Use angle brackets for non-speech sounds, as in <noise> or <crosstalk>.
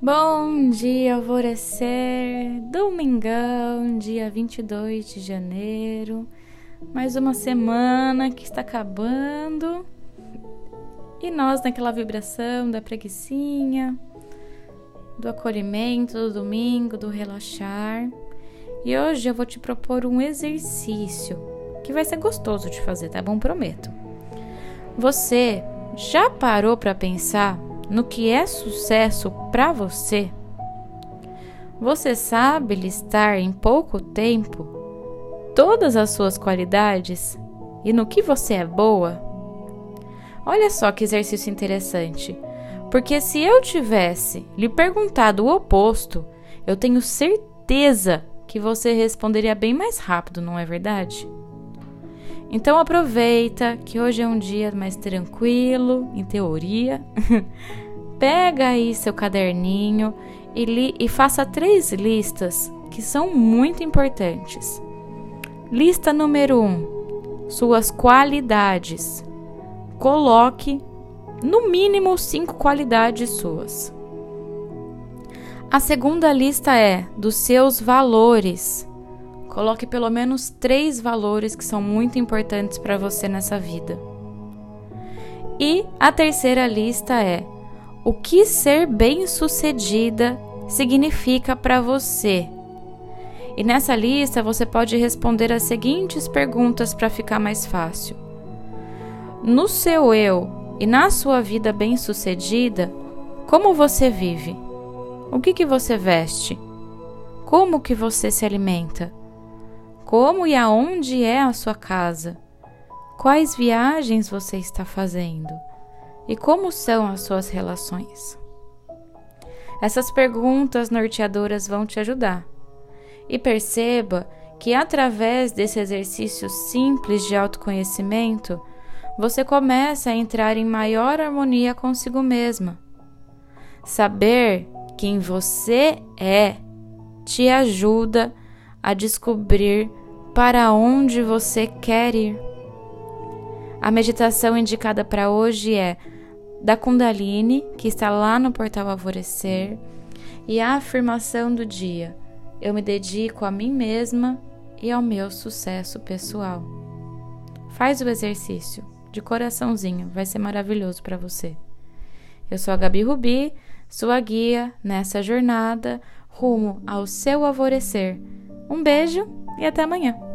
Bom dia, alvorecer, domingão, dia 22 de janeiro, mais uma semana que está acabando e nós naquela vibração da preguiçinha, do acolhimento, do domingo, do relaxar. E hoje eu vou te propor um exercício que vai ser gostoso de fazer, tá bom? Prometo. Você já parou para pensar no que é sucesso para você? Você sabe listar em pouco tempo todas as suas qualidades e no que você é boa? Olha só que exercício interessante. Porque se eu tivesse lhe perguntado o oposto, eu tenho certeza que você responderia bem mais rápido, não é verdade? Então aproveita que hoje é um dia mais tranquilo, em teoria. <laughs> Pega aí seu caderninho e, li, e faça três listas que são muito importantes. Lista número um: suas qualidades. Coloque no mínimo cinco qualidades suas. A segunda lista é dos seus valores. Coloque pelo menos três valores que são muito importantes para você nessa vida. E a terceira lista é o que ser bem-sucedida significa para você. E nessa lista você pode responder as seguintes perguntas para ficar mais fácil. No seu eu e na sua vida bem-sucedida, como você vive? O que, que você veste? Como que você se alimenta? Como e aonde é a sua casa? Quais viagens você está fazendo? E como são as suas relações? Essas perguntas norteadoras vão te ajudar. E perceba que através desse exercício simples de autoconhecimento, você começa a entrar em maior harmonia consigo mesma. Saber quem você é te ajuda a descobrir para onde você quer ir. A meditação indicada para hoje é da Kundalini, que está lá no portal Alvorecer, e a afirmação do dia: Eu me dedico a mim mesma e ao meu sucesso pessoal. Faz o exercício de coraçãozinho, vai ser maravilhoso para você. Eu sou a Gabi Rubi, sua guia nessa jornada rumo ao seu alvorecer. Um beijo e até amanhã.